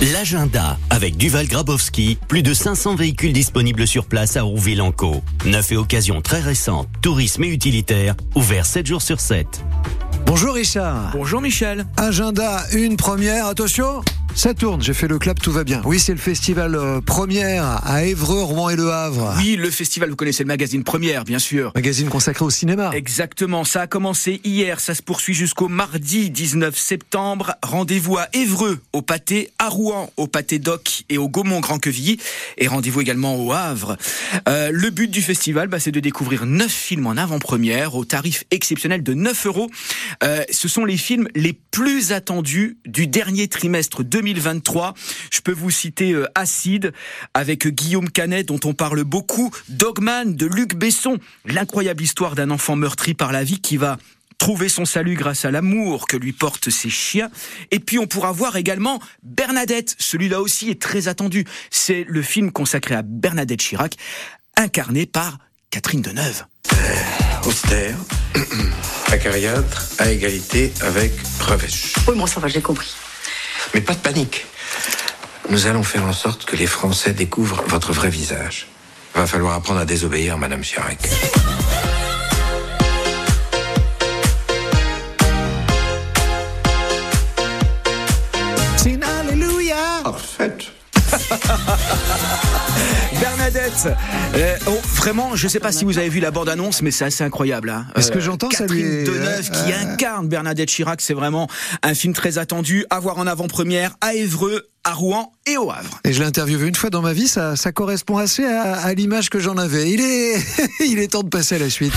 L'agenda avec Duval Grabowski, plus de 500 véhicules disponibles sur place à Rouville-en-Caux. Neuf et occasions très récentes, tourisme et utilitaire, ouvert 7 jours sur 7. Bonjour Richard. Bonjour Michel. Agenda, une première, attention ça tourne, j'ai fait le clap, tout va bien. Oui, c'est le festival euh, Première à Évreux, Rouen et Le Havre. Oui, le festival, vous connaissez le magazine Première, bien sûr. Magazine consacré au cinéma. Exactement, ça a commencé hier, ça se poursuit jusqu'au mardi 19 septembre. Rendez-vous à Évreux, au Pâté, à Rouen, au Pâté Doc et au Gaumont Grand Quevilly. Et rendez-vous également au Havre. Euh, le but du festival, bah, c'est de découvrir neuf films en avant-première au tarif exceptionnel de 9 euros. Euh, ce sont les films les plus attendus du dernier trimestre 2020 2023. Je peux vous citer euh, Acide avec Guillaume Canet dont on parle beaucoup, Dogman de Luc Besson, l'incroyable histoire d'un enfant meurtri par la vie qui va trouver son salut grâce à l'amour que lui portent ses chiens. Et puis on pourra voir également Bernadette. Celui-là aussi est très attendu. C'est le film consacré à Bernadette Chirac, incarné par Catherine Deneuve. Euh, austère, acariâtre, à égalité avec Revêche. Oui, bon, ça va, j'ai compris. Mais pas de panique. Nous allons faire en sorte que les Français découvrent votre vrai visage. Va falloir apprendre à désobéir, Madame Chirac. C'est Alléluia Parfait. Bernadette, euh, oh, vraiment, je ne sais pas si vous avez vu la bande-annonce, mais c'est assez incroyable. Hein. Est-ce que j'entends ça Catherine Deneuve qui incarne Bernadette Chirac, c'est vraiment un film très attendu. À voir en avant-première à Évreux, à Rouen et au Havre. Et je l'ai interviewé une fois dans ma vie, ça, ça correspond assez à, à l'image que j'en avais. Il est, il est temps de passer à la suite.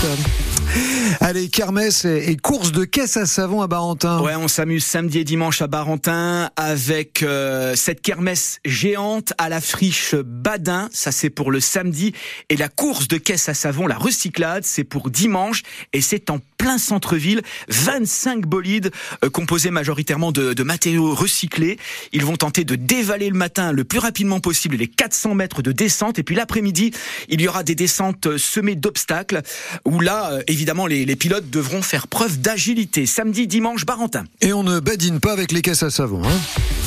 Allez, kermesse et, et course de caisse à savon à Barentin. Ouais, on s'amuse samedi et dimanche à Barentin avec euh, cette kermesse géante à la friche Badin, ça c'est pour le samedi, et la course de caisse à savon, la recyclade, c'est pour dimanche, et c'est en plein centre-ville, 25 bolides euh, composés majoritairement de, de matériaux recyclés. Ils vont tenter de dévaler le matin le plus rapidement possible les 400 mètres de descente, et puis l'après-midi, il y aura des descentes euh, semées d'obstacles, où là, euh, évidemment, les, les pilotes devront faire preuve d'agilité. Samedi, dimanche, Barentin. Et on ne badine pas avec les caisses à savon. Hein.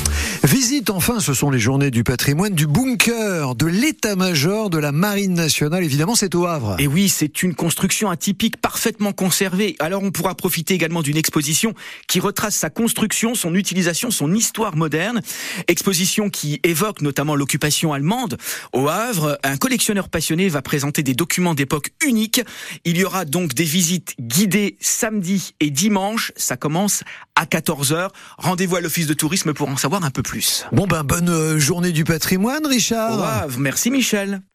Visite enfin, ce sont les journées du patrimoine du bunker, de l'état-major de la Marine nationale. Évidemment, c'est au Havre. Et oui, c'est une construction atypique parfaitement conservée. Alors on pourra profiter également d'une exposition qui retrace sa construction, son utilisation, son histoire moderne. Exposition qui évoque notamment l'occupation allemande. Au Havre, un collectionneur passionné va présenter des documents d'époque uniques. Il y aura donc des visites guidées samedi et dimanche. Ça commence à 14h. Rendez-vous à l'office de tourisme pour en savoir un peu plus. Bon ben, bonne euh, journée du patrimoine, Richard. Au Havre, merci Michel.